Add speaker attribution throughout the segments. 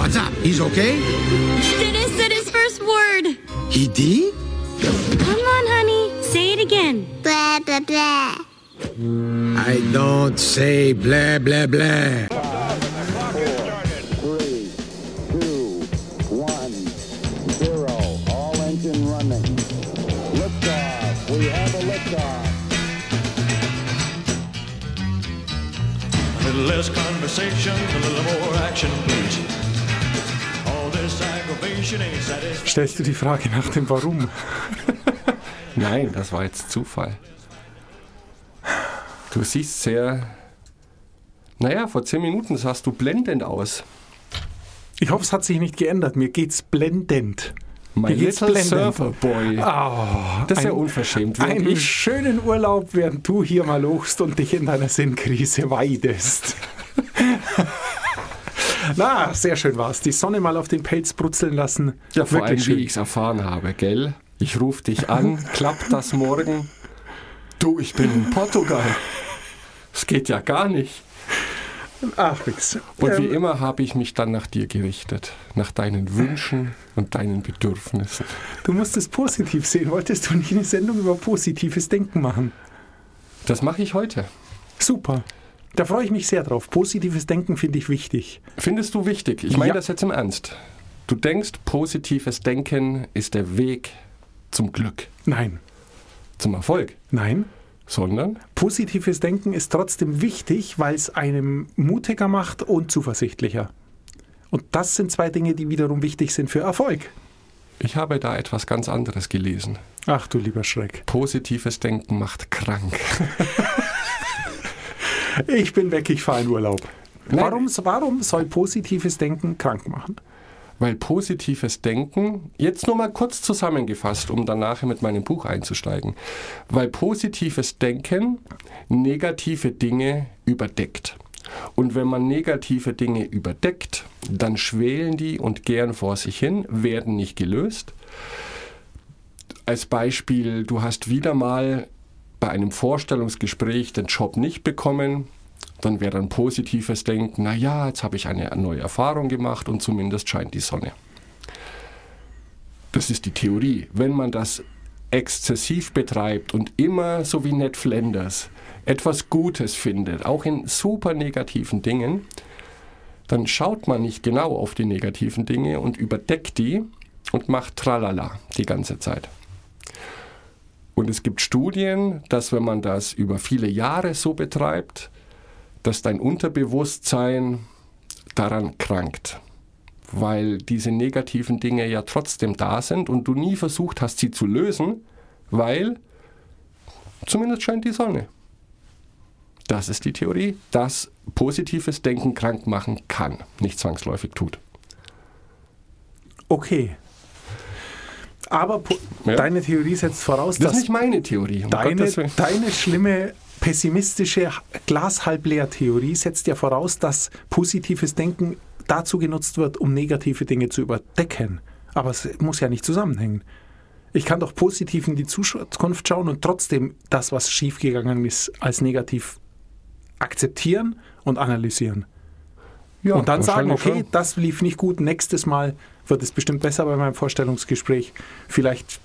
Speaker 1: What's up? He's okay?
Speaker 2: Dennis said his first word.
Speaker 1: He did?
Speaker 2: Come on, honey. Say it again.
Speaker 3: Blah, blah, blah.
Speaker 1: I don't say blah, blah, blah.
Speaker 4: Stellst du die Frage nach dem Warum?
Speaker 5: Nein, das war jetzt Zufall. Du siehst sehr. Naja, vor zehn Minuten sahst du blendend aus.
Speaker 4: Ich hoffe, es hat sich nicht geändert. Mir geht's blendend.
Speaker 5: My
Speaker 4: Mir geht's
Speaker 5: little
Speaker 4: blendend.
Speaker 5: surfer boy.
Speaker 4: Oh,
Speaker 5: Das ist ja
Speaker 4: ein-
Speaker 5: unverschämt. Während
Speaker 4: Einen
Speaker 5: ich,
Speaker 4: schönen Urlaub, während du hier mal lochst und dich in deiner Sinnkrise weidest. Na, sehr schön war's. Die Sonne mal auf den Pelz brutzeln lassen.
Speaker 5: ja, vor allem,
Speaker 4: Wirklich
Speaker 5: wie
Speaker 4: schön.
Speaker 5: ich es erfahren habe, gell? Ich rufe dich an, klappt das morgen? Du, ich bin in Portugal. Es geht ja gar nicht.
Speaker 4: Ach, nix.
Speaker 5: Und wie
Speaker 4: Ähm,
Speaker 5: immer habe ich mich dann nach dir gerichtet, nach deinen Wünschen und deinen Bedürfnissen.
Speaker 4: du musst es positiv sehen. Wolltest du nicht eine Sendung über positives Denken machen?
Speaker 5: Das mache ich heute.
Speaker 4: Super. Da freue ich mich sehr drauf. Positives Denken finde ich wichtig.
Speaker 5: Findest du wichtig? Ich meine
Speaker 4: Ja.
Speaker 5: das jetzt im Ernst. Du denkst, positives Denken ist der Weg zum Glück,
Speaker 4: Nein.
Speaker 5: zum Erfolg,
Speaker 4: Nein.
Speaker 5: sondern
Speaker 4: Positives Denken ist trotzdem wichtig, weil es einem mutiger macht und zuversichtlicher. Und das sind zwei Dinge, die wiederum wichtig sind für Erfolg.
Speaker 5: ich habe da etwas ganz anderes gelesen.
Speaker 4: Ach du lieber Schreck.
Speaker 5: Positives Denken macht krank.
Speaker 4: Ich bin weg, ich fahre in Urlaub.
Speaker 5: Nein.
Speaker 4: Warum, warum soll positives Denken krank machen?
Speaker 5: Weil positives Denken, jetzt nur mal kurz zusammengefasst, um dann nachher mit meinem Buch einzusteigen, weil positives Denken negative Dinge überdeckt. Und wenn man negative Dinge überdeckt, dann schwelen die und gären vor sich hin, werden nicht gelöst. Als Beispiel, du hast wieder mal bei einem Vorstellungsgespräch den Job nicht bekommen, dann wäre ein positives Denken, naja, jetzt habe ich eine neue Erfahrung gemacht und zumindest scheint die Sonne. Das ist die Theorie. Wenn man das exzessiv betreibt und immer so wie Ned Flanders etwas Gutes findet, auch in super negativen Dingen, dann schaut man nicht genau auf die negativen Dinge und überdeckt die und macht Tralala die ganze Zeit. Und es gibt Studien, dass wenn man das über viele Jahre so betreibt, dass dein Unterbewusstsein daran krankt. Weil diese negativen Dinge ja trotzdem da sind und du nie versucht hast, sie zu lösen, weil zumindest scheint die Sonne. Das ist die Theorie, dass positives Denken krank machen kann, nicht zwangsläufig tut.
Speaker 4: Okay. Aber
Speaker 5: Ja.
Speaker 4: deine Theorie setzt voraus,
Speaker 5: Das
Speaker 4: dass
Speaker 5: ist nicht meine Theorie. um
Speaker 4: deine, deine schlimme pessimistische Glas-halb-leer-Theorie setzt ja voraus, dass positives Denken dazu genutzt wird, um negative Dinge zu überdecken. Aber es muss ja nicht zusammenhängen. Ich kann doch positiv in die Zukunft schauen und trotzdem das, was schiefgegangen ist, als negativ akzeptieren und analysieren.
Speaker 5: Ja,
Speaker 4: und dann sagen, okay,
Speaker 5: schon.
Speaker 4: das lief nicht gut, nächstes Mal wird es bestimmt besser bei meinem Vorstellungsgespräch. Vielleicht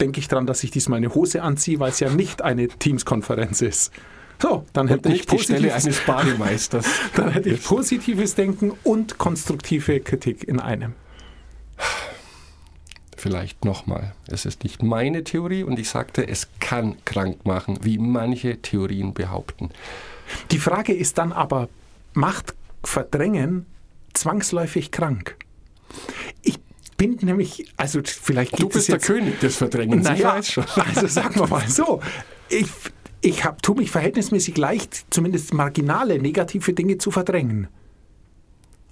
Speaker 4: denke ich daran, dass ich diesmal eine Hose anziehe, weil es ja nicht eine Teams-Konferenz ist. So, dann
Speaker 5: Und
Speaker 4: hätte ich
Speaker 5: nicht die Stelle
Speaker 4: positives,
Speaker 5: eines Bademeisters.
Speaker 4: dann hätte ich positives Denken und konstruktive Kritik in einem.
Speaker 5: Vielleicht nochmal. Es ist nicht meine Theorie und ich sagte, es kann krank machen, wie manche Theorien behaupten.
Speaker 4: Die Frage ist dann aber, macht Verdrängen zwangsläufig krank? Ich bin nämlich, also vielleicht
Speaker 5: Du bist der König des Verdrängens, ich
Speaker 4: Naja,
Speaker 5: weiß schon.
Speaker 4: also sagen wir mal so, ich, ich hab, tue mich verhältnismäßig leicht, zumindest marginale negative Dinge zu verdrängen.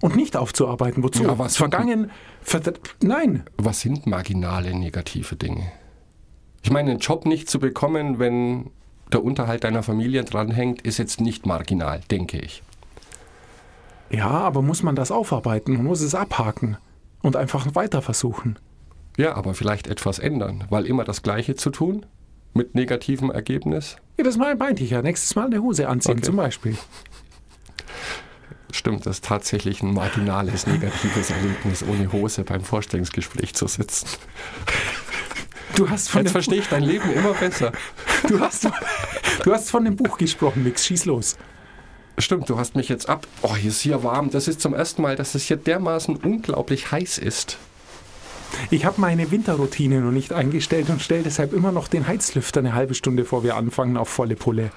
Speaker 4: Und nicht aufzuarbeiten. Wozu?
Speaker 5: Ja, was
Speaker 4: Vergangen, verdr nein.
Speaker 5: Was sind marginale negative Dinge? Ich meine, einen Job nicht zu bekommen, wenn der Unterhalt deiner Familie dranhängt, ist jetzt nicht marginal, denke ich.
Speaker 4: Ja, aber muss man das aufarbeiten? Man muss es abhaken und einfach weiter versuchen.
Speaker 5: Ja, aber vielleicht etwas ändern, weil immer das Gleiche zu tun mit negativem Ergebnis.
Speaker 4: Ja, das mal meinte ich ja. Nächstes Mal eine Hose anziehen
Speaker 5: Okay.
Speaker 4: zum Beispiel.
Speaker 5: Stimmt, das ist tatsächlich ein marginales negatives Erlebnis, ohne Hose beim Vorstellungsgespräch zu sitzen.
Speaker 4: Du hast von
Speaker 5: Jetzt verstehe ich dein Leben immer besser.
Speaker 4: Du hast, du hast von dem Buch gesprochen, Mix. Schieß los.
Speaker 5: Stimmt, du hast mich jetzt ab. Oh, hier ist hier warm. Das ist zum ersten Mal, dass es hier dermaßen unglaublich heiß ist.
Speaker 4: Ich habe meine Winterroutine noch nicht eingestellt und stelle deshalb immer noch den Heizlüfter eine halbe Stunde vor wir anfangen auf volle Pulle.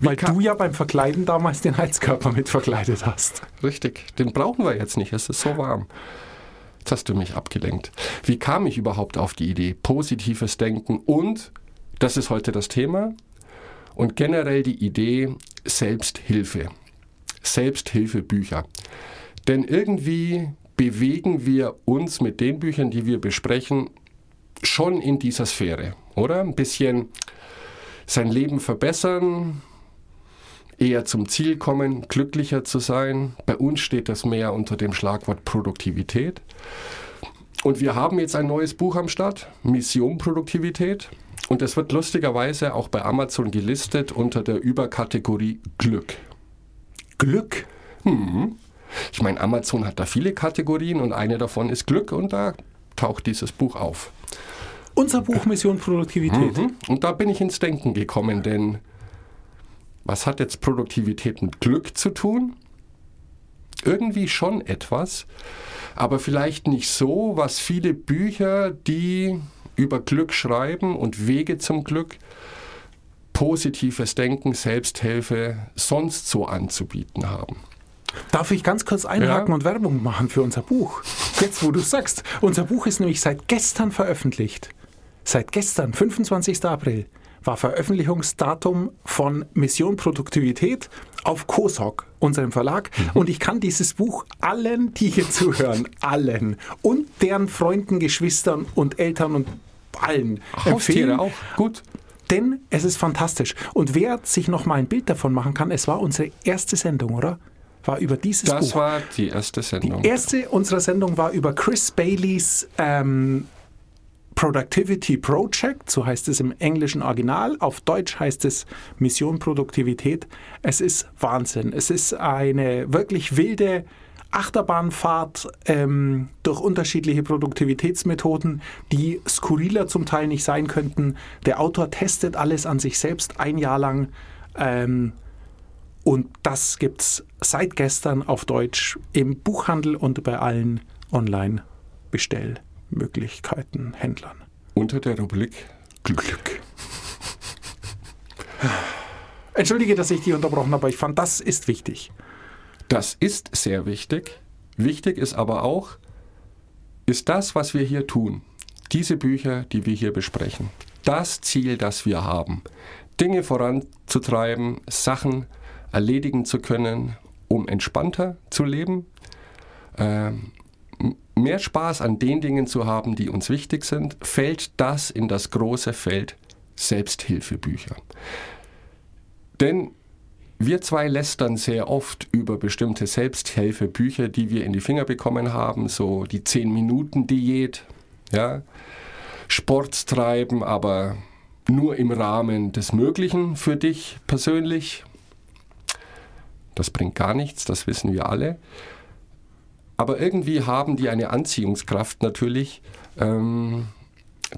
Speaker 4: Weil du ja beim Verkleiden damals den Heizkörper mit verkleidet hast.
Speaker 5: Richtig, den brauchen wir jetzt nicht. Es ist so warm. Jetzt hast du mich abgelenkt. Wie kam ich überhaupt auf die Idee? Positives Denken und, das ist heute das Thema, und generell die Idee Selbsthilfe. Selbsthilfebücher. Denn irgendwie bewegen wir uns mit den Büchern, die wir besprechen, schon in dieser Sphäre, oder? Ein bisschen sein Leben verbessern, eher zum Ziel kommen, glücklicher zu sein. Bei uns steht das mehr unter dem Schlagwort Produktivität. Und wir haben jetzt ein neues Buch am Start, Mission Produktivität. Und es wird lustigerweise auch bei Amazon gelistet unter der Überkategorie Glück.
Speaker 4: Glück.
Speaker 5: Ich meine, Amazon hat da viele Kategorien und eine davon ist Glück und da taucht dieses Buch auf.
Speaker 4: Unser Buch Mission Produktivität.
Speaker 5: Mhm. Und da bin ich ins Denken gekommen, denn was hat jetzt Produktivität mit Glück zu tun? Irgendwie schon etwas, aber vielleicht nicht so, was viele Bücher, die über Glück schreiben und Wege zum Glück, positives Denken, Selbsthilfe sonst so anzubieten haben.
Speaker 4: Darf ich ganz kurz einhaken
Speaker 5: Ja.
Speaker 4: und Werbung machen für unser Buch? Jetzt, wo du sagst. Unser Buch ist nämlich seit gestern veröffentlicht. Seit gestern, 25. April, war Veröffentlichungsdatum von Mission Produktivität auf COSOC, unserem Verlag. Und ich kann dieses Buch allen, die hier zuhören, allen und deren Freunden, Geschwistern und Eltern und allen empfehlen.
Speaker 5: Haustiere auch, gut.
Speaker 4: Denn es ist fantastisch. Und wer sich noch mal ein Bild davon machen kann, es war unsere erste Sendung, oder? War über dieses
Speaker 5: Das
Speaker 4: Buch.
Speaker 5: war die erste Sendung.
Speaker 4: Die erste unserer Sendung war über Chris Baileys ähm, Productivity Project, so heißt es im englischen Original. Auf Deutsch heißt es Mission Produktivität. Es ist Wahnsinn. Es ist eine wirklich wilde Achterbahnfahrt ähm, durch unterschiedliche Produktivitätsmethoden, die skurriler zum Teil nicht sein könnten. Der Autor testet alles an sich selbst ein Jahr lang. Ähm, und das gibt's seit gestern auf Deutsch im Buchhandel und bei allen Online-Bestellmöglichkeiten, Händlern.
Speaker 5: Unter der Rubrik Glück.
Speaker 4: Entschuldige, dass ich dich unterbrochen habe, aber ich fand, das ist wichtig.
Speaker 5: Das ist sehr wichtig. Wichtig ist aber auch, ist das, was wir hier tun, diese Bücher, die wir hier besprechen, das Ziel, das wir haben, Dinge voranzutreiben, Sachen erledigen zu können, um entspannter zu leben, ähm, mehr Spaß an den Dingen zu haben, die uns wichtig sind, fällt das in das große Feld Selbsthilfebücher. Denn wir zwei lästern sehr oft über bestimmte Selbsthilfebücher, die wir in die Finger bekommen haben, so die 10-Minuten-Diät, ja, Sport treiben, aber nur im Rahmen des Möglichen für dich persönlich. Das bringt gar nichts, das wissen wir alle. Aber irgendwie haben die eine Anziehungskraft natürlich, ähm,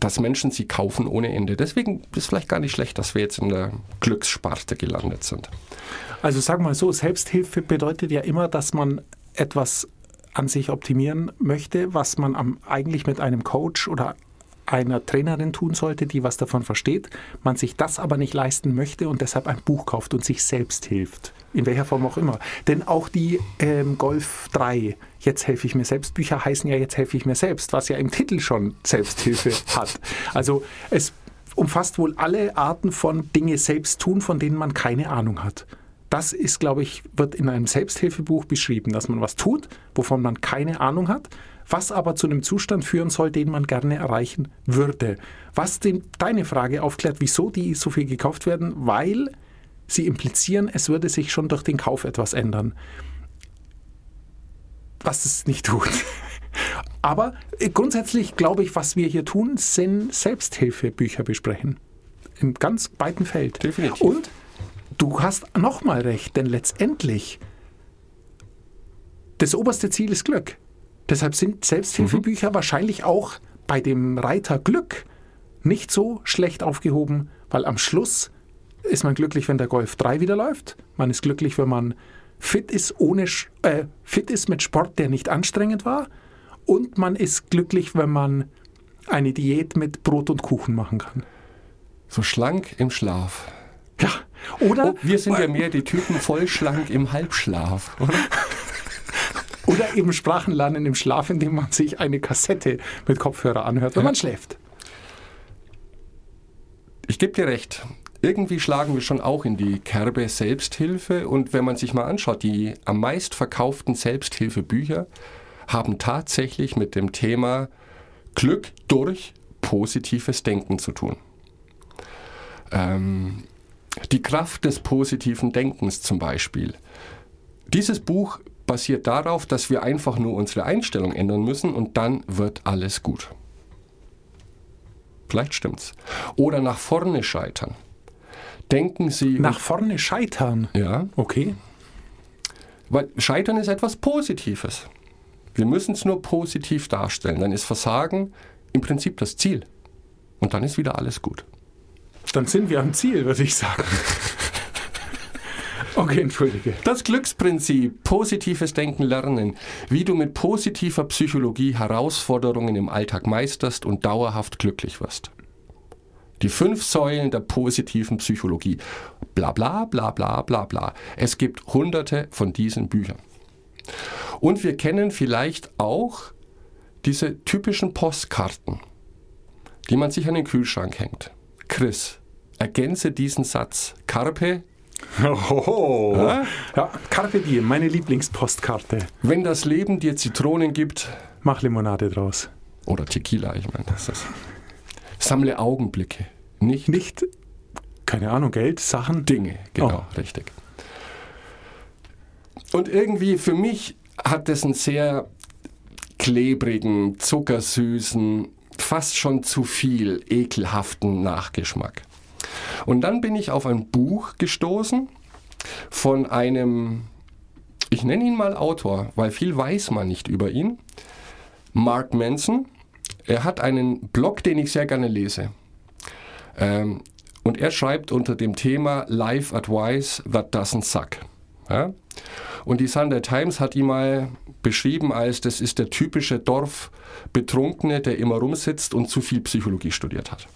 Speaker 5: dass Menschen sie kaufen ohne Ende. Deswegen ist es vielleicht gar nicht schlecht, dass wir jetzt in der Glückssparte gelandet sind.
Speaker 4: Also sag mal so, Selbsthilfe bedeutet ja immer, dass man etwas an sich optimieren möchte, was man am, eigentlich mit einem Coach oder einer Trainerin tun sollte, die was davon versteht, man sich das aber nicht leisten möchte und deshalb ein Buch kauft und sich selbst hilft. In welcher Form auch immer. Denn auch die ähm, Golf 3, jetzt helfe ich mir selbst, Bücher heißen ja jetzt helfe ich mir selbst, was ja im Titel schon Selbsthilfe hat. Also es umfasst wohl alle Arten von Dinge selbst tun, von denen man keine Ahnung hat. Das ist, glaube ich, wird in einem Selbsthilfebuch beschrieben, dass man was tut, wovon man keine Ahnung hat, was aber zu einem Zustand führen soll, den man gerne erreichen würde. Was den, deine Frage aufklärt, wieso die so viel gekauft werden, weil sie implizieren, es würde sich schon durch den Kauf etwas ändern. Was es nicht tut. Aber äh, grundsätzlich glaube ich, was wir hier tun, sind Selbsthilfebücher besprechen. Im ganz weiten Feld.
Speaker 5: Definitiv.
Speaker 4: Und du hast nochmal recht, denn letztendlich das oberste Ziel ist Glück. Deshalb sind Selbsthilfebücher wahrscheinlich auch bei dem Reiter Glück nicht so schlecht aufgehoben, weil am Schluss ist man glücklich, wenn der Golf 3 wieder läuft. Man ist glücklich, wenn man fit ist, ohne, äh, fit ist mit Sport, der nicht anstrengend war. Und man ist glücklich, wenn man eine Diät mit Brot und Kuchen machen kann.
Speaker 5: So schlank im Schlaf.
Speaker 4: Ja. Oder,
Speaker 5: Oh, wir sind ja mehr die Typen voll schlank im Halbschlaf. Oder?
Speaker 4: Oder eben Sprachen lernen im Schlaf, indem man sich eine Kassette mit Kopfhörer anhört, wenn
Speaker 5: Ja.
Speaker 4: man schläft.
Speaker 5: Ich gebe dir recht. Irgendwie schlagen wir schon auch in die Kerbe Selbsthilfe. Und wenn man sich mal anschaut, die am meist verkauften Selbsthilfebücher haben tatsächlich mit dem Thema Glück durch positives Denken zu tun. Ähm, die Kraft des positiven Denkens zum Beispiel. Dieses Buch basiert darauf, dass wir einfach nur unsere Einstellung ändern müssen und dann wird alles gut. Vielleicht stimmt's. Oder nach vorne scheitern. Denken Sie.
Speaker 4: Nach vorne scheitern.
Speaker 5: ja,
Speaker 4: Okay.
Speaker 5: weil Scheitern ist etwas Positives. Wir müssen es nur positiv darstellen. Dann ist Versagen im Prinzip das Ziel. Und dann ist wieder alles gut.
Speaker 4: Dann sind wir am Ziel, würde ich sagen. Okay, entschuldige.
Speaker 5: Das Glücksprinzip, positives Denken lernen, wie du mit positiver Psychologie Herausforderungen im Alltag meisterst und dauerhaft glücklich wirst. Die fünf Säulen der positiven Psychologie. Bla bla bla bla bla bla. Es gibt hunderte von diesen Büchern. Und wir kennen vielleicht auch diese typischen Postkarten, die man sich an den Kühlschrank hängt. Chris, ergänze diesen Satz. Carpe
Speaker 4: Oh. Ja, Carpe Diem, meine Lieblingspostkarte.
Speaker 5: Wenn das Leben dir Zitronen gibt,
Speaker 4: Mach Limonade draus.
Speaker 5: oder Tequila, ich meine, das ist. Sammle Augenblicke, nicht
Speaker 4: Nicht, keine Ahnung, Geld, Sachen.
Speaker 5: Dinge. Genau, richtig. Und irgendwie für mich hat das einen sehr klebrigen, zuckersüßen, fast schon zu viel ekelhaften Nachgeschmack. Und dann bin ich auf ein Buch gestoßen von einem, ich nenne ihn mal Autor, weil viel weiß man nicht über ihn, Mark Manson. Er hat einen Blog, den ich sehr gerne lese. Ähm, und er schreibt unter dem Thema Life Advice That Doesn't Suck. Ja? Und die Sunday Times hat ihn mal beschrieben als, das ist der typische Dorfbetrunkene, der immer rumsitzt und zu viel Psychologie studiert hat.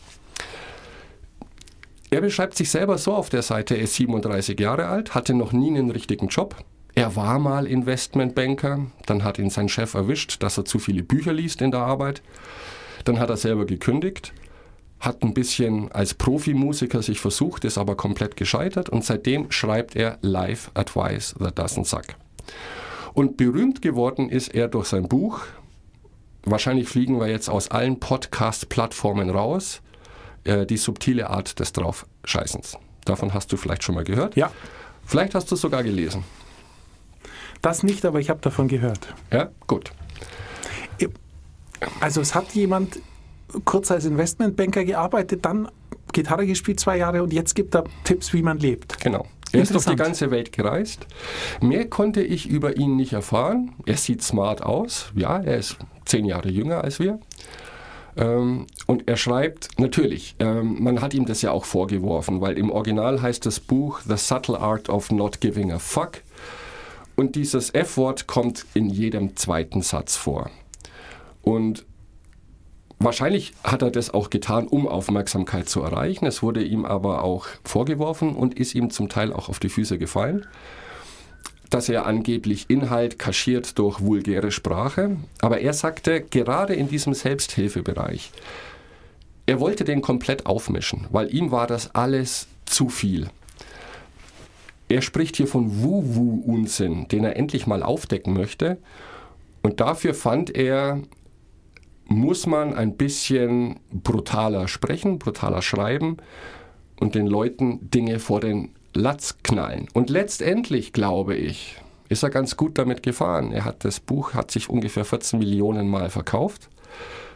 Speaker 5: Er beschreibt sich selber so auf der Seite, er ist 37 Jahre alt, hatte noch nie einen richtigen Job. Er war mal Investmentbanker, dann hat ihn sein Chef erwischt, dass er zu viele Bücher liest in der Arbeit. Dann hat er selber gekündigt, hat ein bisschen als Profimusiker sich versucht, ist aber komplett gescheitert und seitdem schreibt er Life Advice That Doesn't Suck. Und berühmt geworden ist er durch sein Buch. Wahrscheinlich fliegen wir jetzt aus allen Podcast-Plattformen raus. Äh, die subtile Art des Draufscheißens. Davon hast du vielleicht schon mal gehört.
Speaker 4: Ja,
Speaker 5: Vielleicht hast du es sogar gelesen.
Speaker 4: das nicht, aber ich habe davon gehört.
Speaker 5: Ja, gut.
Speaker 4: Also es hat jemand kurz als Investmentbanker gearbeitet, dann Gitarre gespielt zwei Jahre und jetzt gibt er Tipps, wie man lebt.
Speaker 5: Genau. Er ist durch die ganze Welt gereist. Mehr konnte ich über ihn nicht erfahren. Er sieht smart aus. Ja, er ist zehn Jahre jünger als wir. Ähm, und er schreibt, natürlich, ähm, man hat ihm das ja auch vorgeworfen, weil im Original heißt das Buch The Subtle Art of Not Giving a Fuck. Und dieses F-Wort kommt in jedem zweiten Satz vor. Und Wahrscheinlich hat er das auch getan, um Aufmerksamkeit zu erreichen. Es wurde ihm aber auch vorgeworfen und ist ihm zum Teil auch auf die Füße gefallen, dass er angeblich Inhalt kaschiert durch vulgäre Sprache. Aber er sagte, gerade in diesem Selbsthilfebereich, er wollte den komplett aufmischen, weil ihm war das alles zu viel. Er spricht hier von Wu-Wu-Unsinn, den er endlich mal aufdecken möchte. Und dafür fand er, muss man ein bisschen brutaler sprechen, brutaler schreiben und den Leuten Dinge vor den Latz knallen. Und letztendlich, glaube ich, ist er ganz gut damit gefahren. Er hat das Buch hat sich ungefähr 14 Millionen Mal verkauft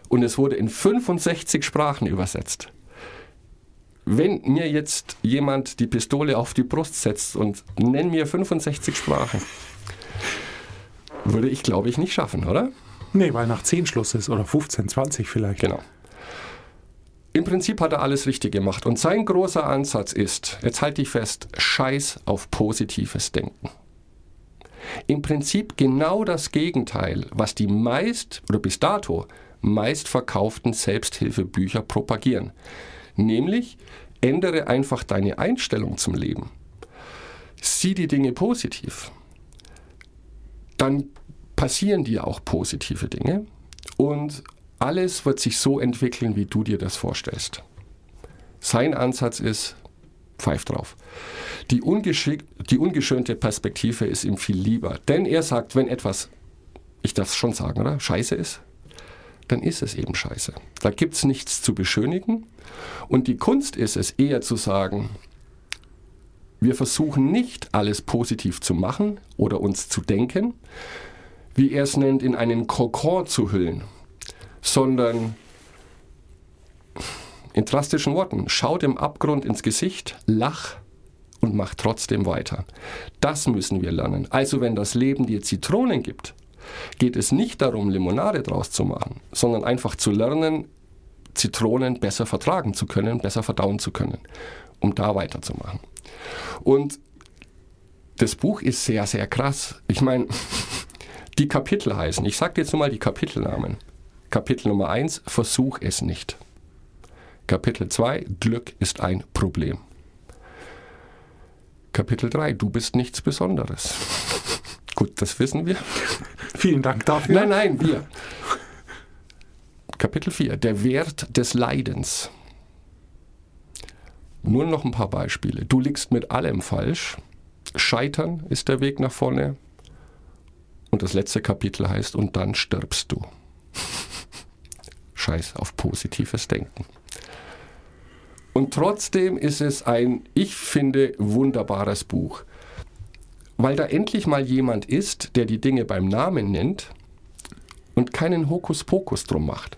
Speaker 5: und es wurde in 65 Sprachen übersetzt. Wenn mir jetzt jemand die Pistole auf die Brust setzt und nenn mir 65 Sprachen, würde ich, glaube ich, nicht schaffen, oder?
Speaker 4: Nee, weil nach 10 Schluss ist oder 15, 20 vielleicht.
Speaker 5: Genau. Im Prinzip hat er alles richtig gemacht. Und sein großer Ansatz ist, jetzt halte ich fest, Scheiß auf positives Denken. Im Prinzip genau das Gegenteil, was die meist oder bis dato meist verkauften Selbsthilfebücher propagieren. Nämlich, ändere einfach deine Einstellung zum Leben. Sieh die Dinge positiv. Dann passieren dir auch positive Dinge und alles wird sich so entwickeln, wie du dir das vorstellst. Sein Ansatz ist, pfeif drauf. Die, die ungeschönte Perspektive ist ihm viel lieber. Denn er sagt, wenn etwas, ich darf es schon sagen, oder? Scheiße ist, dann ist es eben scheiße. Da gibt es nichts zu beschönigen. Und die Kunst ist es eher zu sagen, wir versuchen nicht alles positiv zu machen oder uns zu denken, wie er es nennt, in einen Kokon zu hüllen, sondern in drastischen Worten, schau dem Abgrund ins Gesicht, lach und mach trotzdem weiter. Das müssen wir lernen. Also wenn das Leben dir Zitronen gibt, geht es nicht darum, Limonade draus zu machen, sondern einfach zu lernen, Zitronen besser vertragen zu können, besser verdauen zu können, um da weiterzumachen. Und das Buch ist sehr, sehr krass. Ich meine, die Kapitel heißen, ich sage jetzt nur mal die Kapitelnamen. Kapitel Nummer 1, Versuch es nicht. Kapitel 2, Glück ist ein Problem. Kapitel 3, du bist nichts Besonderes. Gut, das wissen wir.
Speaker 4: Vielen Dank dafür.
Speaker 5: Nein, nein, wir. Kapitel 4, der Wert des Leidens. Nur noch ein paar Beispiele. Du liegst mit allem falsch. Scheitern ist der Weg nach vorne. Und das letzte Kapitel heißt, und dann stirbst du. Scheiß auf positives Denken. Und trotzdem ist es ein, ich finde, wunderbares Buch. Weil da endlich mal jemand ist, der die Dinge beim Namen nennt und keinen Hokuspokus drum macht.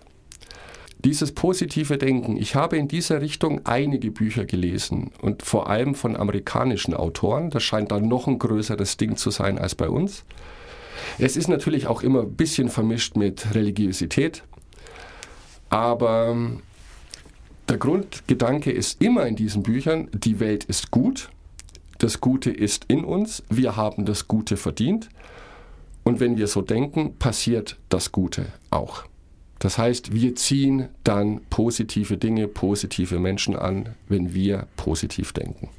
Speaker 5: Dieses positive Denken, ich habe in dieser Richtung einige Bücher gelesen und vor allem von amerikanischen Autoren. Das scheint dann noch ein größeres Ding zu sein als bei uns. Es ist natürlich auch immer ein bisschen vermischt mit Religiosität, aber der Grundgedanke ist immer in diesen Büchern, die Welt ist gut, das Gute ist in uns, wir haben das Gute verdient und wenn wir so denken, passiert das Gute auch. Das heißt, wir ziehen dann positive Dinge, positive Menschen an, wenn wir positiv denken.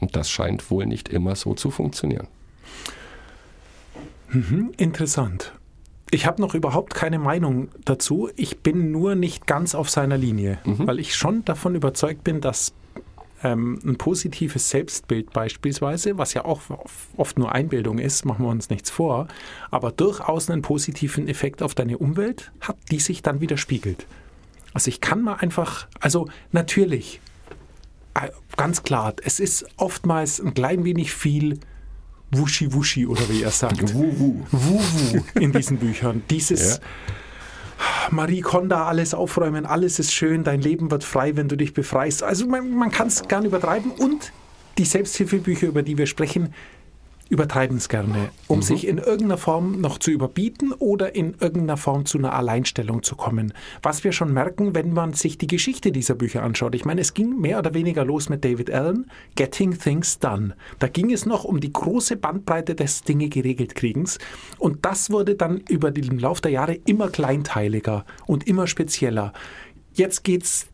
Speaker 5: Und das scheint wohl nicht immer so zu funktionieren.
Speaker 4: Mhm, interessant. Ich habe noch überhaupt keine Meinung dazu. Ich bin nur nicht ganz auf seiner Linie,
Speaker 5: Mhm.
Speaker 4: weil ich schon davon überzeugt bin, dass ähm, ein positives Selbstbild beispielsweise, was ja auch oft nur Einbildung ist, machen wir uns nichts vor, aber durchaus einen positiven Effekt auf deine Umwelt hat, die sich dann widerspiegelt. Also ich kann mal einfach, also natürlich, äh, ganz klar, es ist oftmals ein klein wenig viel Wuschi-Wuschi oder wie er sagt.
Speaker 5: Wuhu.
Speaker 4: Wuhu in diesen Büchern. Dieses Marie Konda, alles aufräumen, alles ist schön, dein Leben wird frei, wenn du dich befreist. Also man, man kann es gern übertreiben und die Selbsthilfebücher, über die wir sprechen, übertreiben es gerne, um sich in irgendeiner Form noch zu überbieten oder in irgendeiner Form zu einer Alleinstellung zu kommen. Was wir schon merken, wenn man sich die Geschichte dieser Bücher anschaut. Ich meine, es ging mehr oder weniger los mit David Allen, Getting Things Done. Da ging es noch um die große Bandbreite des Dinge geregelt kriegens und das wurde dann über den Lauf der Jahre immer kleinteiliger und immer spezieller. Jetzt geht's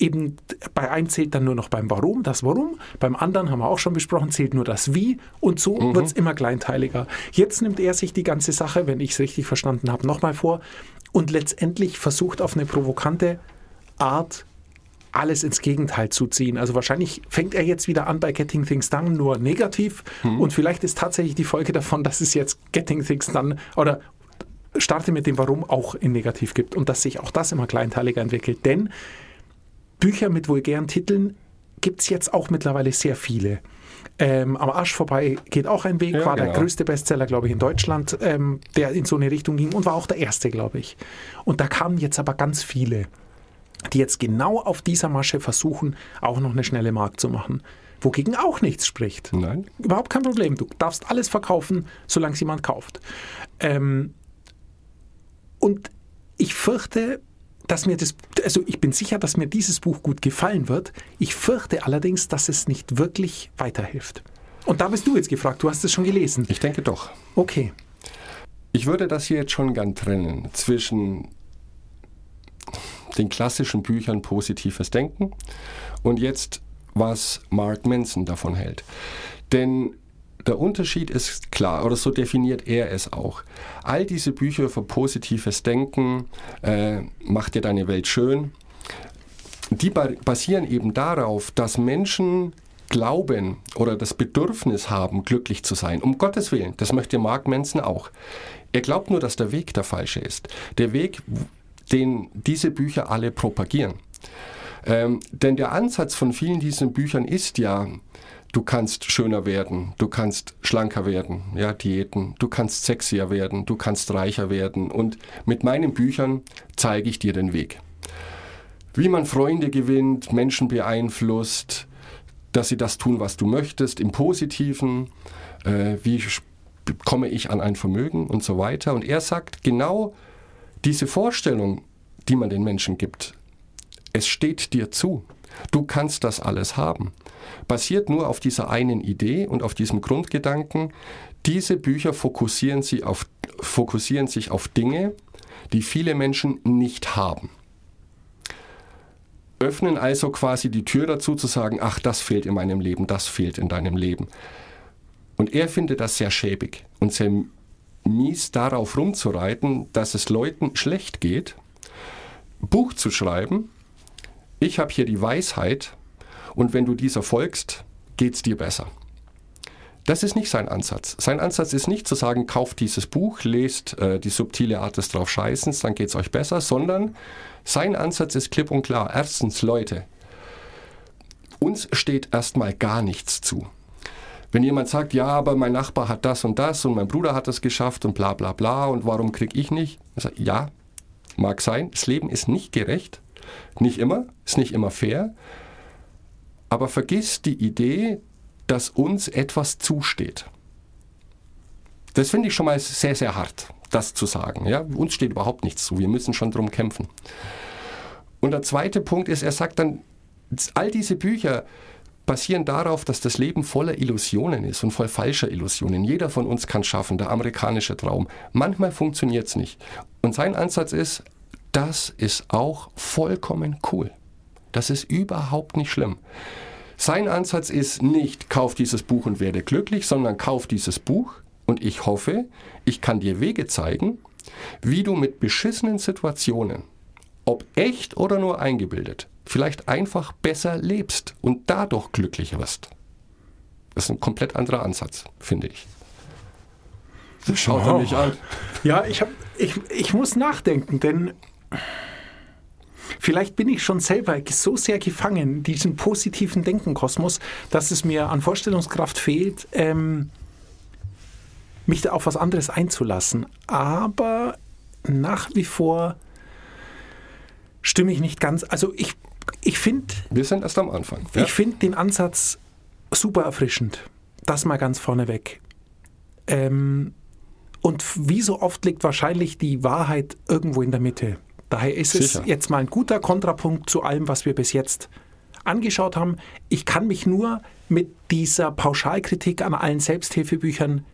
Speaker 4: eben bei einem zählt dann nur noch beim Warum, das Warum, beim anderen haben wir auch schon besprochen, zählt nur das Wie und so
Speaker 5: Mhm.
Speaker 4: wird's immer kleinteiliger. Jetzt nimmt er sich die ganze Sache, wenn ich es richtig verstanden habe, nochmal vor und letztendlich versucht auf eine provokante Art alles ins Gegenteil zu ziehen. Also wahrscheinlich fängt er jetzt wieder an bei Getting Things Done nur negativ und vielleicht ist tatsächlich die Folge davon, dass es jetzt Getting Things Done oder starte mit dem Warum auch in negativ gibt und dass sich auch das immer kleinteiliger entwickelt. Denn Bücher mit vulgären Titeln gibt es jetzt auch mittlerweile sehr viele. Ähm, am Arsch vorbei geht auch ein Weg,
Speaker 5: Ja,
Speaker 4: war der
Speaker 5: genau.
Speaker 4: größte Bestseller, glaube ich, in Deutschland, ähm, der in so eine Richtung ging und war auch der erste, glaube ich. Und da kamen jetzt aber ganz viele, die jetzt genau auf dieser Masche versuchen, auch noch eine schnelle Mark zu machen. wogegen auch nichts spricht.
Speaker 5: Nein.
Speaker 4: Überhaupt kein Problem. Du darfst alles verkaufen, solange es jemand kauft. Ähm, und ich fürchte, dass mir das, also ich bin sicher, dass mir dieses Buch gut gefallen wird. Ich fürchte allerdings, dass es nicht wirklich weiterhilft. Und da bist du jetzt gefragt, du hast es schon gelesen.
Speaker 5: Ich denke doch.
Speaker 4: Okay.
Speaker 5: Ich würde das hier jetzt schon gern trennen zwischen den klassischen Büchern Positives Denken und jetzt, was Mark Manson davon hält. Denn der Unterschied ist klar, oder so definiert er es auch. All diese Bücher für positives Denken, äh, macht dir deine Welt schön, die basieren eben darauf, dass Menschen glauben oder das Bedürfnis haben, glücklich zu sein. Um Gottes Willen, das möchte Mark Manson auch. Er glaubt nur, dass der Weg der falsche ist. Der Weg, den diese Bücher alle propagieren. Ähm, denn der Ansatz von vielen diesen Büchern ist ja, du kannst schöner werden, du kannst schlanker werden, ja, Diäten, du kannst sexier werden, du kannst reicher werden und mit meinen Büchern zeige ich dir den Weg. Wie man Freunde gewinnt, Menschen beeinflusst, dass sie das tun, was du möchtest, im Positiven, äh, wie komme ich an ein Vermögen und so weiter. Und er sagt, genau diese Vorstellung, die man den Menschen gibt, es steht dir zu. Du kannst das alles haben. Basiert nur auf dieser einen Idee und auf diesem Grundgedanken. Diese Bücher fokussieren, sie auf, fokussieren sich auf Dinge, die viele Menschen nicht haben öffnen also quasi die Tür dazu zu sagen, ach, das fehlt in meinem Leben, das fehlt in deinem Leben. Und er findet das sehr schäbig und sehr mies darauf rumzureiten, dass es Leuten schlecht geht, Buch zu schreiben, ich habe hier die Weisheit und wenn du dieser folgst, geht es dir besser. Das ist nicht sein Ansatz. Sein Ansatz ist nicht zu sagen, kauft dieses Buch, lest äh, die subtile Art des Draufscheißens, dann geht es euch besser, sondern sein Ansatz ist klipp und klar. Erstens, Leute, uns steht erstmal gar nichts zu. Wenn jemand sagt, ja, aber mein Nachbar hat das und das und mein Bruder hat das geschafft und bla bla bla und warum krieg ich nicht? Sage, ja, mag sein, das Leben ist nicht gerecht, nicht immer, ist nicht immer fair, aber vergiss die Idee, dass uns etwas zusteht. Das finde ich schon mal sehr, sehr hart, das zu sagen. Ja? Uns steht überhaupt nichts zu, wir müssen schon drum kämpfen. Und der zweite Punkt ist, er sagt dann, all diese Bücher basieren darauf, dass das Leben voller Illusionen ist und voll falscher Illusionen. Jeder von uns kann schaffen, der amerikanische Traum. Manchmal funktioniert es nicht. Und sein Ansatz ist, das ist auch vollkommen cool. Das ist überhaupt nicht schlimm. Sein Ansatz ist nicht, kauf dieses Buch und werde glücklich, sondern kauf dieses Buch und ich hoffe, ich kann dir Wege zeigen, wie du mit beschissenen Situationen, ob echt oder nur eingebildet, vielleicht einfach besser lebst und dadurch glücklicher wirst. Das ist ein komplett anderer Ansatz, finde ich.
Speaker 4: Schaut er mich an. Ja, ich, hab, ich, ich muss nachdenken, denn Vielleicht bin ich schon selber so sehr gefangen in diesem positiven Denkenkosmos, dass es mir an Vorstellungskraft fehlt, ähm, mich da auf was anderes einzulassen. Aber nach wie vor stimme ich nicht ganz. Also ich, ich finde.
Speaker 5: Wir sind erst am Anfang.
Speaker 4: Ja? Ich finde den Ansatz super erfrischend. Das mal ganz vorneweg. Ähm, und wie so oft liegt wahrscheinlich die Wahrheit irgendwo in der Mitte. Daher ist Sicher. es jetzt mal ein guter Kontrapunkt zu allem, was wir bis jetzt angeschaut haben. Ich kann mich nur mit dieser Pauschalkritik an allen Selbsthilfebüchern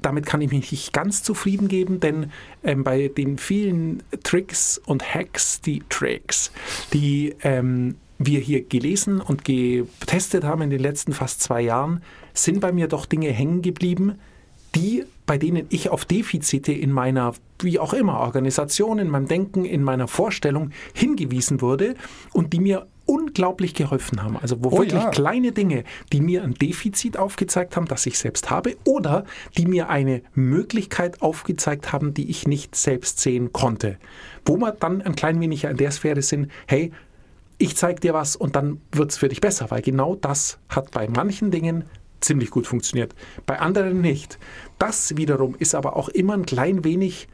Speaker 4: damit kann ich mich nicht ganz zufrieden geben, denn ähm, bei den vielen Tricks und Hacks, die Tricks, die ähm, wir hier gelesen und getestet haben in den letzten fast zwei Jahren, sind bei mir doch Dinge hängen geblieben, die, bei denen ich auf Defizite in meiner, wie auch immer, Organisation, in meinem Denken, in meiner Vorstellung hingewiesen wurde und die mir unglaublich geholfen haben. Also wo oh, wirklich ja. kleine Dinge, die mir ein Defizit aufgezeigt haben, das ich selbst habe, oder die mir eine Möglichkeit aufgezeigt haben, die ich nicht selbst sehen konnte. Wo wir dann ein klein wenig in der Sphäre sind, hey, ich zeige dir was und dann wird es für dich besser, weil genau das hat bei manchen Dingen ziemlich gut funktioniert, bei anderen nicht. Das wiederum ist aber auch immer ein klein wenig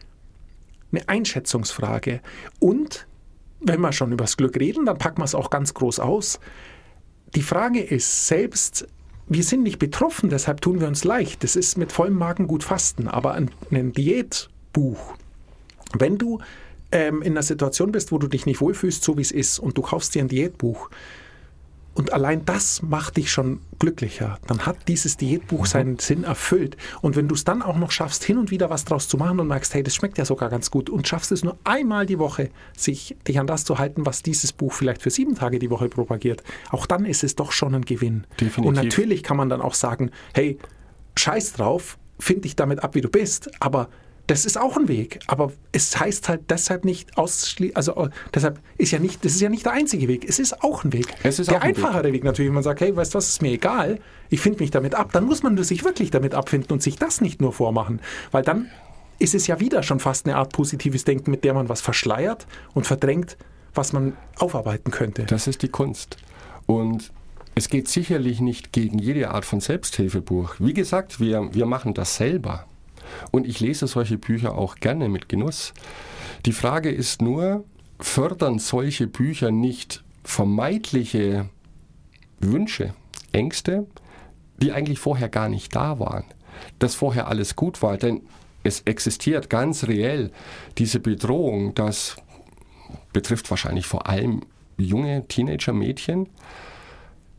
Speaker 4: eine Einschätzungsfrage. Und wenn wir schon über das Glück reden, dann packen wir es auch ganz groß aus. die Frage ist, selbst wir sind nicht betroffen, deshalb tun wir uns leicht. Das ist mit vollem Magen gut fasten, aber ein, ein Diätbuch, wenn du ähm, in einer Situation bist, wo du dich nicht wohlfühlst, so wie es ist, und du kaufst dir ein Diätbuch, und allein das macht dich schon glücklicher. Dann hat dieses Diätbuch seinen Sinn erfüllt. Und wenn du es dann auch noch schaffst, hin und wieder was draus zu machen und merkst, hey, das schmeckt ja sogar ganz gut und schaffst es nur einmal die Woche, sich, dich an das zu halten, was dieses Buch vielleicht für sieben Tage die Woche propagiert, auch dann ist es doch schon ein Gewinn.
Speaker 5: Definitiv.
Speaker 4: Und natürlich kann man dann auch sagen, hey, scheiß drauf, find dich damit ab, wie du bist, aber das ist auch ein Weg, aber es heißt halt deshalb nicht ausschließlich, also äh, deshalb ist ja nicht, das ist ja nicht der einzige Weg, es ist auch ein Weg.
Speaker 5: Es ist
Speaker 4: der
Speaker 5: auch ein Weg.
Speaker 4: einfachere Weg. natürlich, wenn man sagt, hey, weißt du was, ist mir egal, ich finde mich damit ab, dann muss man sich wirklich damit abfinden und sich das nicht nur vormachen, weil dann ist es ja wieder schon fast eine Art positives Denken, mit der man was verschleiert und verdrängt, was man aufarbeiten könnte.
Speaker 5: Das ist die Kunst. Und es geht sicherlich nicht gegen jede Art von Selbsthilfebuch. Wie gesagt, wir, wir machen das selber. Und ich lese solche Bücher auch gerne mit Genuss. Die Frage ist nur, fördern solche Bücher nicht vermeintliche Wünsche, Ängste, die eigentlich vorher gar nicht da waren? Dass vorher alles gut war, denn es existiert ganz reell diese Bedrohung, das betrifft wahrscheinlich vor allem junge Teenager-Mädchen,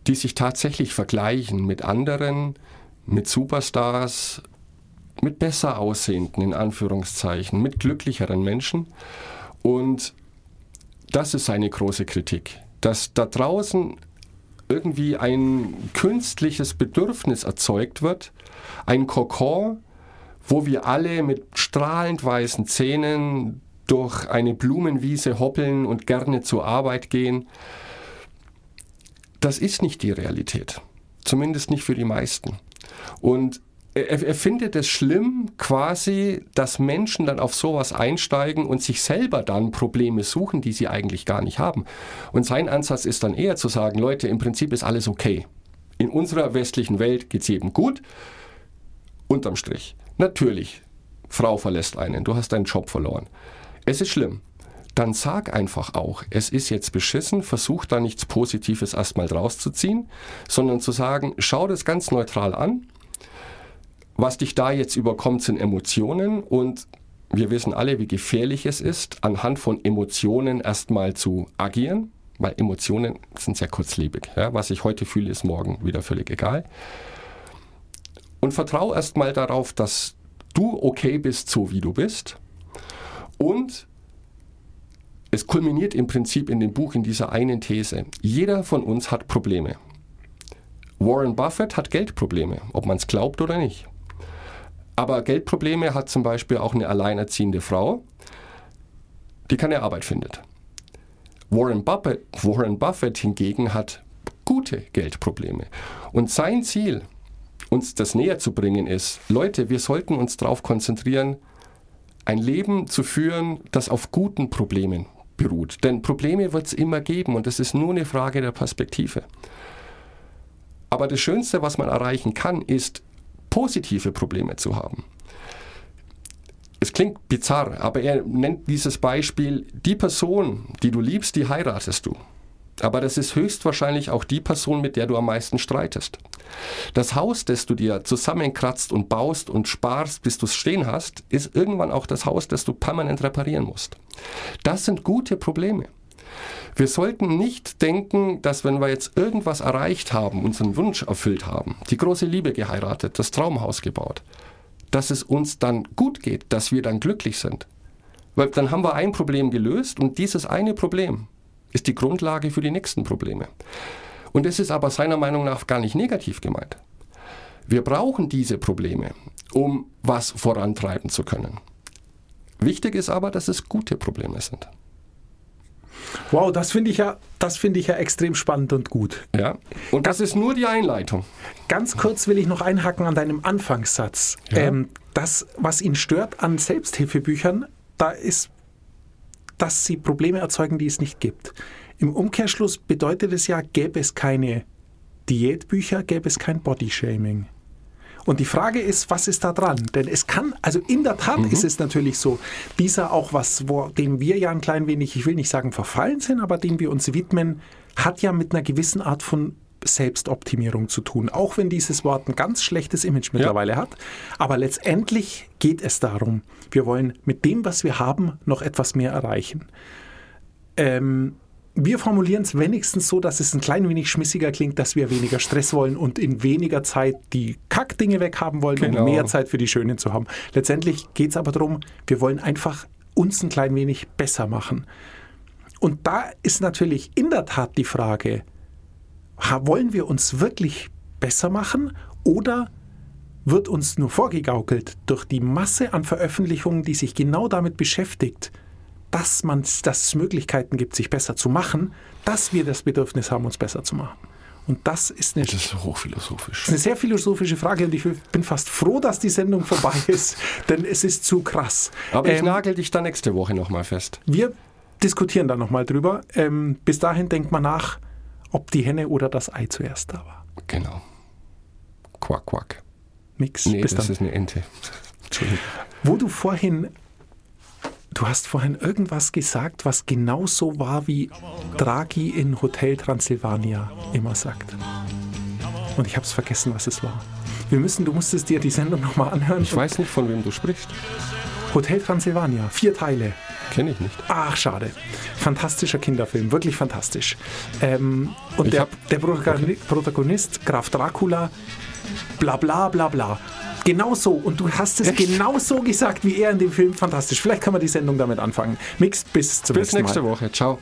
Speaker 5: die sich tatsächlich vergleichen mit anderen, mit Superstars, mit besser aussehenden, in Anführungszeichen, mit glücklicheren Menschen. Und das ist seine große Kritik, dass da draußen irgendwie ein künstliches Bedürfnis erzeugt wird, ein Kokon, wo wir alle mit strahlend weißen Zähnen durch eine Blumenwiese hoppeln und gerne zur Arbeit gehen. Das ist nicht die Realität. Zumindest nicht für die meisten. Und er, er findet es schlimm, quasi, dass Menschen dann auf sowas einsteigen und sich selber dann Probleme suchen, die sie eigentlich gar nicht haben. Und sein Ansatz ist dann eher zu sagen, Leute, im Prinzip ist alles okay. In unserer westlichen Welt geht es jedem gut. Unterm Strich. Natürlich, Frau verlässt einen, du hast deinen Job verloren. Es ist schlimm. Dann sag einfach auch, es ist jetzt beschissen, versuch da nichts Positives erstmal draus zu ziehen, sondern zu sagen, schau das ganz neutral an. Was dich da jetzt überkommt, sind Emotionen und wir wissen alle, wie gefährlich es ist, anhand von Emotionen erstmal zu agieren, weil Emotionen sind sehr kurzlebig. Ja? Was ich heute fühle, ist morgen wieder völlig egal. Und vertrau erstmal darauf, dass du okay bist, so wie du bist. Und es kulminiert im Prinzip in dem Buch in dieser einen These. Jeder von uns hat Probleme. Warren Buffett hat Geldprobleme, ob man es glaubt oder nicht. Aber Geldprobleme hat zum Beispiel auch eine alleinerziehende Frau, die keine Arbeit findet. Warren Buffett, Warren Buffett hingegen hat gute Geldprobleme. Und sein Ziel, uns das näher zu bringen, ist, Leute, wir sollten uns darauf konzentrieren, ein Leben zu führen, das auf guten Problemen beruht. Denn Probleme wird es immer geben und es ist nur eine Frage der Perspektive. Aber das Schönste, was man erreichen kann, ist positive Probleme zu haben. Es klingt bizarr, aber er nennt dieses Beispiel, die Person, die du liebst, die heiratest du. Aber das ist höchstwahrscheinlich auch die Person, mit der du am meisten streitest. Das Haus, das du dir zusammenkratzt und baust und sparst, bis du es stehen hast, ist irgendwann auch das Haus, das du permanent reparieren musst. Das sind gute Probleme. Wir sollten nicht denken, dass wenn wir jetzt irgendwas erreicht haben, unseren Wunsch erfüllt haben, die große Liebe geheiratet, das Traumhaus gebaut, dass es uns dann gut geht, dass wir dann glücklich sind. Weil dann haben wir ein Problem gelöst und dieses eine Problem ist die Grundlage für die nächsten Probleme. Und es ist aber seiner Meinung nach gar nicht negativ gemeint. Wir brauchen diese Probleme, um was vorantreiben zu können. Wichtig ist aber, dass es gute Probleme sind.
Speaker 4: Wow, das finde ich ja, das finde ich ja extrem spannend und gut.
Speaker 5: Ja, und das ist nur die Einleitung.
Speaker 4: Ganz kurz will ich noch einhaken an deinem Anfangssatz.
Speaker 5: Ja.
Speaker 4: Ähm, das, was ihn stört an Selbsthilfebüchern, da ist, dass sie Probleme erzeugen, die es nicht gibt. Im Umkehrschluss bedeutet es ja, gäbe es keine Diätbücher, gäbe es kein Bodyshaming. Und die Frage ist, was ist da dran? Denn es kann, also in der Tat
Speaker 5: Mhm.
Speaker 4: ist es natürlich so, dieser auch was, wo, dem wir ja ein klein wenig, ich will nicht sagen verfallen sind, aber dem wir uns widmen, hat ja mit einer gewissen Art von Selbstoptimierung zu tun, auch wenn dieses Wort ein ganz schlechtes Image mittlerweile hat. Aber letztendlich geht es darum, wir wollen mit dem, was wir haben, noch etwas mehr erreichen. Ähm, wir formulieren es wenigstens so, dass es ein klein wenig schmissiger klingt, dass wir weniger Stress wollen und in weniger Zeit die Kackdinge weghaben wollen,
Speaker 5: Genau.
Speaker 4: um mehr Zeit für die Schönen zu haben. Letztendlich geht es aber darum, wir wollen einfach uns ein klein wenig besser machen. Und da ist natürlich in der Tat die Frage, wollen wir uns wirklich besser machen oder wird uns nur vorgegaukelt durch die Masse an Veröffentlichungen, die sich genau damit beschäftigt, dass, man, dass es Möglichkeiten gibt, sich besser zu machen, dass wir das Bedürfnis haben, uns besser zu machen. Und das ist eine,
Speaker 5: Das ist hochphilosophisch.
Speaker 4: eine sehr philosophische Frage und ich bin fast froh, dass die Sendung vorbei ist, denn es ist zu krass.
Speaker 5: Aber ich
Speaker 4: Ähm,
Speaker 5: nagel dich da nächste Woche nochmal fest.
Speaker 4: wir diskutieren da nochmal drüber. Ähm, bis dahin denkt man nach, ob die Henne oder das Ei zuerst da war.
Speaker 5: Genau. Quack, quack.
Speaker 4: Nix.
Speaker 5: Nee,
Speaker 4: bis
Speaker 5: das
Speaker 4: dann.
Speaker 5: ist eine Ente.
Speaker 4: Wo du vorhin, du hast vorhin irgendwas gesagt, was genauso war, wie Draghi in Hotel Transylvania immer sagt. Und ich habe es vergessen, was es war. Wir müssen, du musstest dir die Sendung nochmal anhören.
Speaker 5: Ich weiß nicht, von wem du sprichst.
Speaker 4: Hotel Transylvania, vier Teile.
Speaker 5: Kenne ich nicht.
Speaker 4: Ach, schade. Fantastischer Kinderfilm, wirklich fantastisch. Ähm, und
Speaker 5: Ich
Speaker 4: der,
Speaker 5: hab-
Speaker 4: der Protagoni- Protagonist, Graf Dracula, bla bla bla bla. Genau so. Und du hast es genau so gesagt, wie er in dem Film. Fantastisch. Vielleicht kann man die Sendung damit anfangen. Mix, bis zum
Speaker 5: Bis
Speaker 4: nächsten
Speaker 5: nächste
Speaker 4: Mal.
Speaker 5: Woche. Ciao.